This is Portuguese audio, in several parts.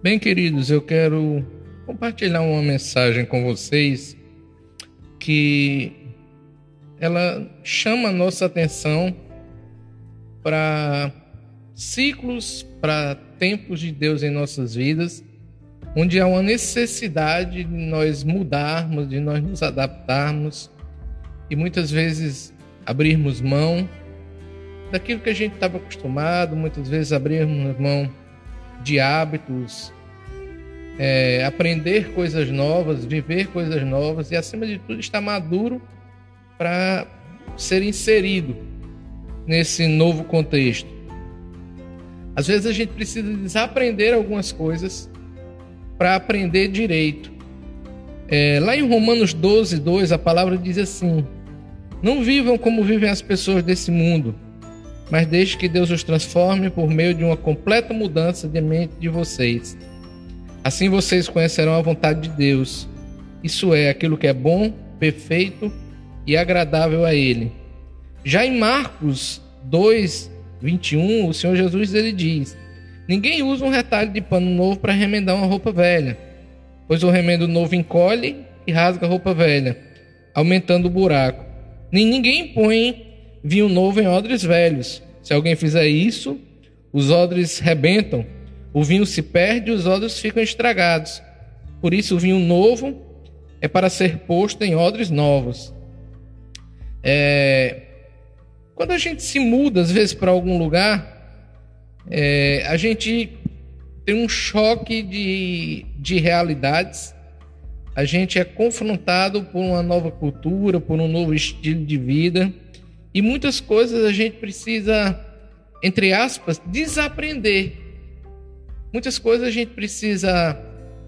Bem, queridos, eu quero compartilhar uma mensagem com vocês que ela chama a nossa atenção para ciclos, para tempos de Deus em nossas vidas, onde há uma necessidade de nós mudarmos, de nós nos adaptarmos e muitas vezes abrirmos mão daquilo que a gente estava acostumado, muitas vezes abrirmos mão de hábitos, é, aprender coisas novas, viver coisas novas e, acima de tudo, estar maduro para ser inserido nesse novo contexto. Às vezes a gente precisa desaprender algumas coisas para aprender direito. É, lá em Romanos 12, 2, a palavra diz assim: Não vivam como vivem as pessoas desse mundo mas deixe que Deus os transforme por meio de uma completa mudança de mente de vocês. Assim vocês conhecerão a vontade de Deus, isso é, aquilo que é bom, perfeito e agradável a Ele. Já em Marcos 2, 21, o Senhor Jesus ele diz: Ninguém usa um retalho de pano novo para remendar uma roupa velha, pois o remendo novo encolhe e rasga a roupa velha, aumentando o buraco. Nem ninguém põe vinho novo em odres velhos. Se alguém fizer isso, os odres rebentam, o vinho se perde e os odres ficam estragados. Por isso, o vinho novo é para ser posto em odres novos. É... Quando a gente se muda, às vezes, para algum lugar, é... a gente tem um choque de, de realidades. A gente é confrontado por uma nova cultura, por um novo estilo de vida. E muitas coisas a gente precisa, entre aspas, desaprender. Muitas coisas a gente precisa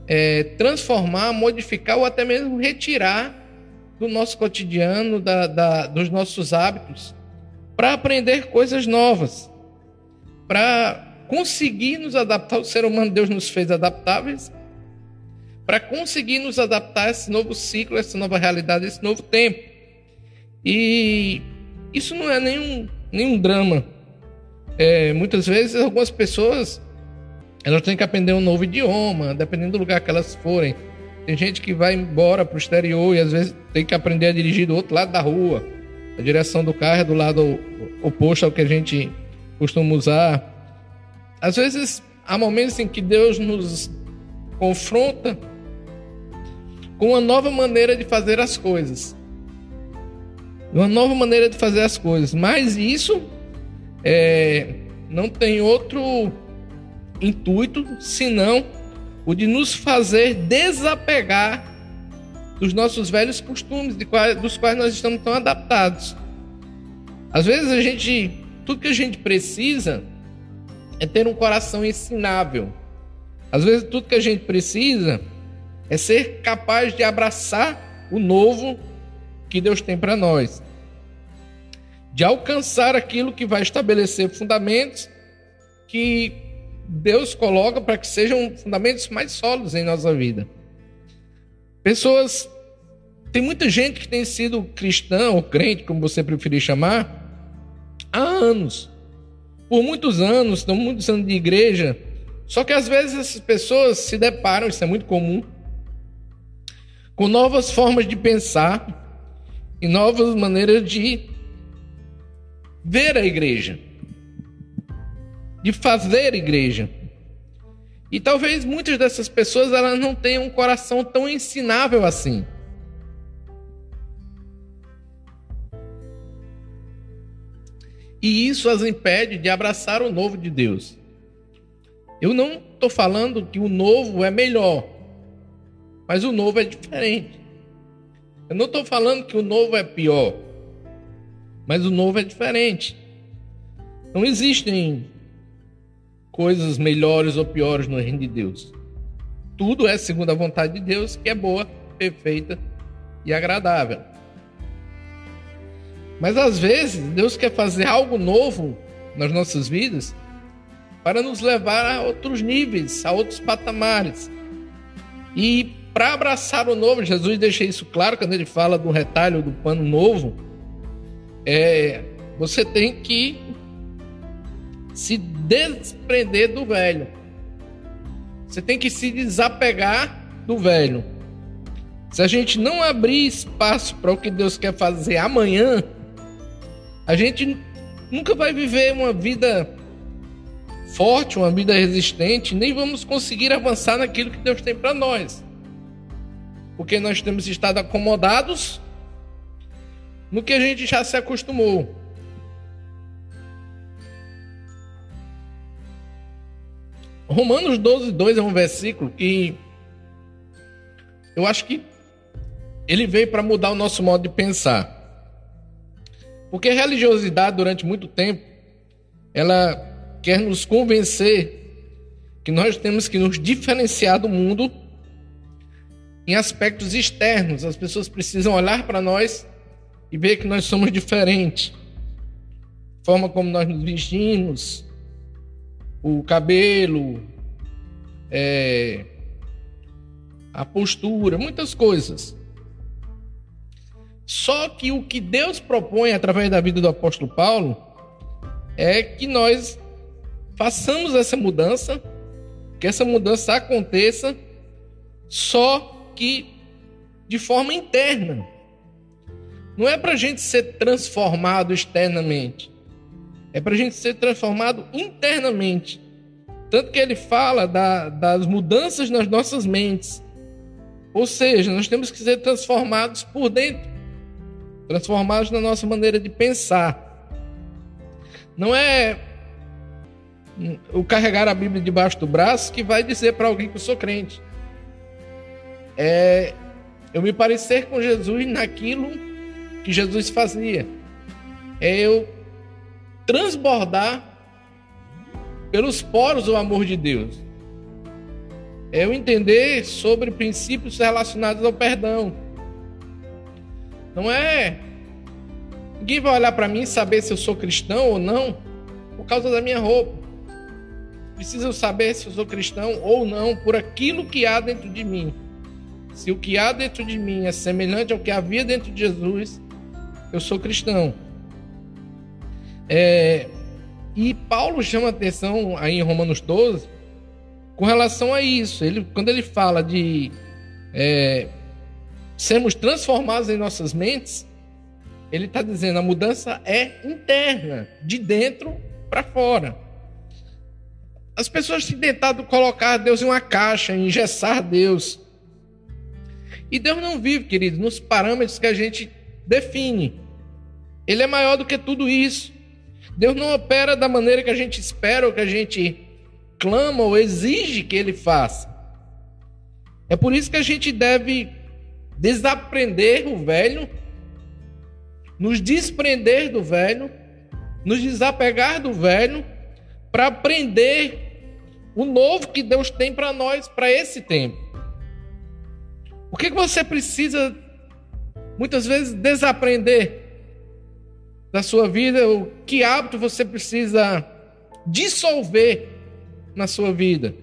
é, transformar, modificar ou até mesmo retirar do nosso cotidiano, da, da, dos nossos hábitos, para aprender coisas novas, para conseguir nos adaptar. O ser humano, Deus nos fez adaptáveis, para conseguir nos adaptar a esse novo ciclo, a essa nova realidade, a esse novo tempo. E isso não é nenhum, nenhum drama. É, muitas vezes, algumas pessoas elas têm que aprender um novo idioma, dependendo do lugar que elas forem. Tem gente que vai embora para o exterior e às vezes tem que aprender a dirigir do outro lado da rua. A direção do carro é do lado oposto ao que a gente costuma usar. Às vezes há momentos em que Deus nos confronta com uma nova maneira de fazer as coisas uma nova maneira de fazer as coisas. Mas isso é, não tem outro intuito senão o de nos fazer desapegar dos nossos velhos costumes, dos quais nós estamos tão adaptados. Às vezes a gente, tudo que a gente precisa é ter um coração ensinável. Às vezes tudo que a gente precisa é ser capaz de abraçar o novo que Deus tem para nós. De alcançar aquilo que vai estabelecer fundamentos que Deus coloca para que sejam fundamentos mais sólidos em nossa vida. Pessoas. Tem muita gente que tem sido cristã ou crente, como você preferir chamar, há anos. Por muitos anos, estão muitos anos de igreja. Só que às vezes essas pessoas se deparam, isso é muito comum, com novas formas de pensar, e novas maneiras de ver a igreja, de fazer igreja. E talvez muitas dessas pessoas elas não tenham um coração tão ensinável assim. E isso as impede de abraçar o novo de Deus. Eu não estou falando que o novo é melhor, mas o novo é diferente. Eu não estou falando que o novo é pior, mas o novo é diferente. Não existem coisas melhores ou piores no reino de Deus. Tudo é segundo a vontade de Deus, que é boa, perfeita e agradável. Mas às vezes Deus quer fazer algo novo nas nossas vidas para nos levar a outros níveis, a outros patamares. E para abraçar o novo, Jesus deixa isso claro quando ele fala do retalho do pano novo. É, você tem que se desprender do velho. Você tem que se desapegar do velho. Se a gente não abrir espaço para o que Deus quer fazer amanhã, a gente nunca vai viver uma vida forte, uma vida resistente, nem vamos conseguir avançar naquilo que Deus tem para nós. Porque nós temos estado acomodados no que a gente já se acostumou. Romanos 12, 2 é um versículo que eu acho que ele veio para mudar o nosso modo de pensar. Porque a religiosidade, durante muito tempo, ela quer nos convencer que nós temos que nos diferenciar do mundo em aspectos externos. As pessoas precisam olhar para nós e ver que nós somos diferentes. Forma como nós nos vestimos, o cabelo, é, a postura, muitas coisas. Só que o que Deus propõe através da vida do apóstolo Paulo é que nós façamos essa mudança, que essa mudança aconteça, só que de forma interna. Não é para a gente ser transformado externamente, é para a gente ser transformado internamente. Tanto que ele fala da, das mudanças nas nossas mentes. Ou seja, nós temos que ser transformados por dentro, transformados na nossa maneira de pensar. Não é o carregar a Bíblia debaixo do braço que vai dizer para alguém que eu sou crente. É eu me parecer com Jesus naquilo que Jesus fazia. É eu transbordar pelos poros o amor de Deus. É eu entender sobre princípios relacionados ao perdão. Não é ninguém vai olhar para mim e saber se eu sou cristão ou não por causa da minha roupa precisam saber se eu sou cristão ou não por aquilo que há dentro de mim. Se o que há dentro de mim é semelhante ao que havia dentro de Jesus, eu sou cristão. É, e Paulo chama atenção aí em Romanos 12 com relação a isso. Ele, quando ele fala de é, sermos transformados em nossas mentes, ele está dizendo a mudança é interna, de dentro para fora. As pessoas têm tentado colocar Deus em uma caixa, engessar Deus. E Deus não vive, querido, nos parâmetros que a gente define. Ele é maior do que tudo isso. Deus não opera da maneira que a gente espera ou que a gente clama ou exige que ele faça. É por isso que a gente deve desaprender o velho, nos desprender do velho, nos desapegar do velho, para aprender o novo que Deus tem para nós, para esse tempo. O que, que você precisa, muitas vezes, desaprender da sua vida? O que hábito você precisa dissolver na sua vida?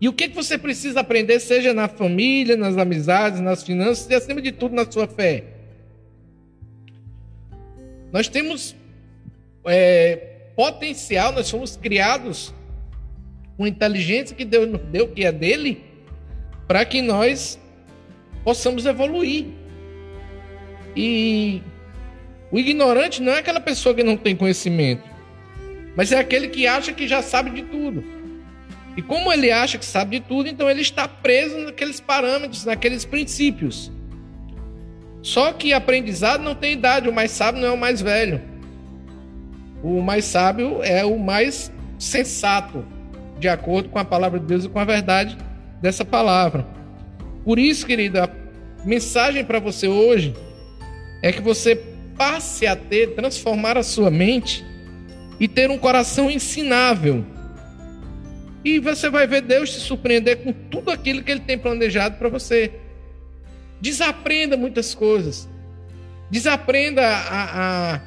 E o que, que você precisa aprender, seja na família, nas amizades, nas finanças e, acima de tudo, na sua fé? Nós temos é, potencial, nós somos criados com inteligência que Deus nos deu, que é dele, para que nós possamos evoluir. E o ignorante não é aquela pessoa que não tem conhecimento, mas é aquele que acha que já sabe de tudo. E como ele acha que sabe de tudo, então ele está preso naqueles parâmetros, naqueles princípios. Só que aprendizado não tem idade, o mais sábio não é o mais velho. O mais sábio é o mais sensato de acordo com a palavra de Deus e com a verdade dessa palavra. Por isso, querida, a mensagem para você hoje é que você passe a ter, transformar a sua mente e ter um coração ensinável. E você vai ver Deus te surpreender com tudo aquilo que Ele tem planejado para você. Desaprenda muitas coisas. Desaprenda a, a,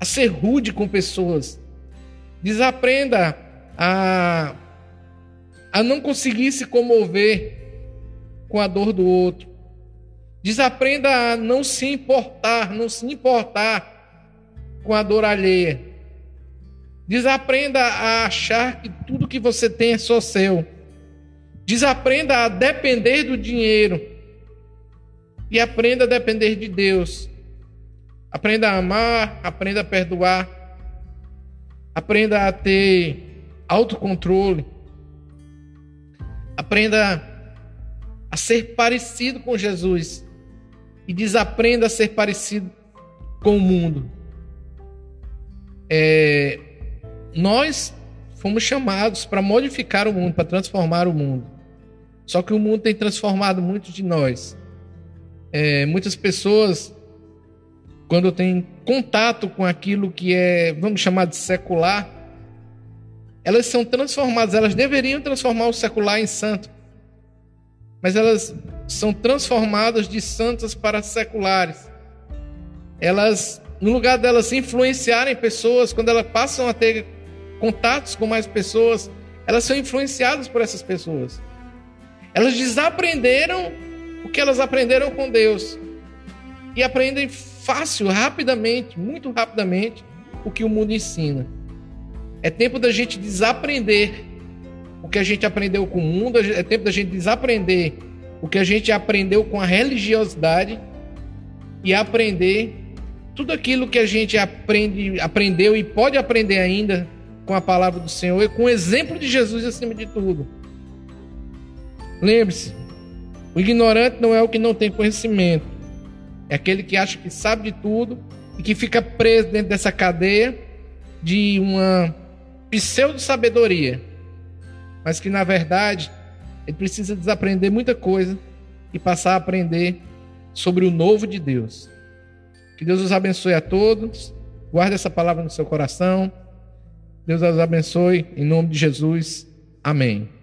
a ser rude com pessoas. Desaprenda a, a não conseguir se comover com a dor do outro. Desaprenda a não se importar, não se importar com a dor alheia. Desaprenda a achar que tudo que você tem é só seu. Desaprenda a depender do dinheiro e aprenda a depender de Deus. Aprenda a amar, aprenda a perdoar, aprenda a ter autocontrole, aprenda a ser parecido com Jesus e desaprenda a ser parecido com o mundo. É, nós fomos chamados para modificar o mundo, para transformar o mundo. Só que o mundo tem transformado muito de nós. É, muitas pessoas, quando têm contato com aquilo que é, vamos chamar de secular, elas são transformadas, elas deveriam transformar o secular em santo, mas elas são transformadas de santas para seculares. Elas, no lugar delas influenciarem pessoas, quando elas passam a ter contatos com mais pessoas, elas são influenciadas por essas pessoas. Elas desaprenderam o que elas aprenderam com Deus e aprendem fácil, rapidamente, muito rapidamente, o que o mundo ensina. É tempo da gente desaprender o que a gente aprendeu com o mundo, é tempo da gente desaprender o que a gente aprendeu com a religiosidade e aprender tudo aquilo que a gente aprende, aprendeu e pode aprender ainda com a palavra do Senhor e com o exemplo de Jesus acima de tudo. Lembre-se, o ignorante não é o que não tem conhecimento, é aquele que acha que sabe de tudo e que fica preso dentro dessa cadeia de uma pseudo-sabedoria, mas que na verdade ele precisa desaprender muita coisa e passar a aprender sobre o novo de Deus. Que Deus os abençoe a todos. Guarde essa palavra no seu coração. Deus os abençoe em nome de Jesus. Amém.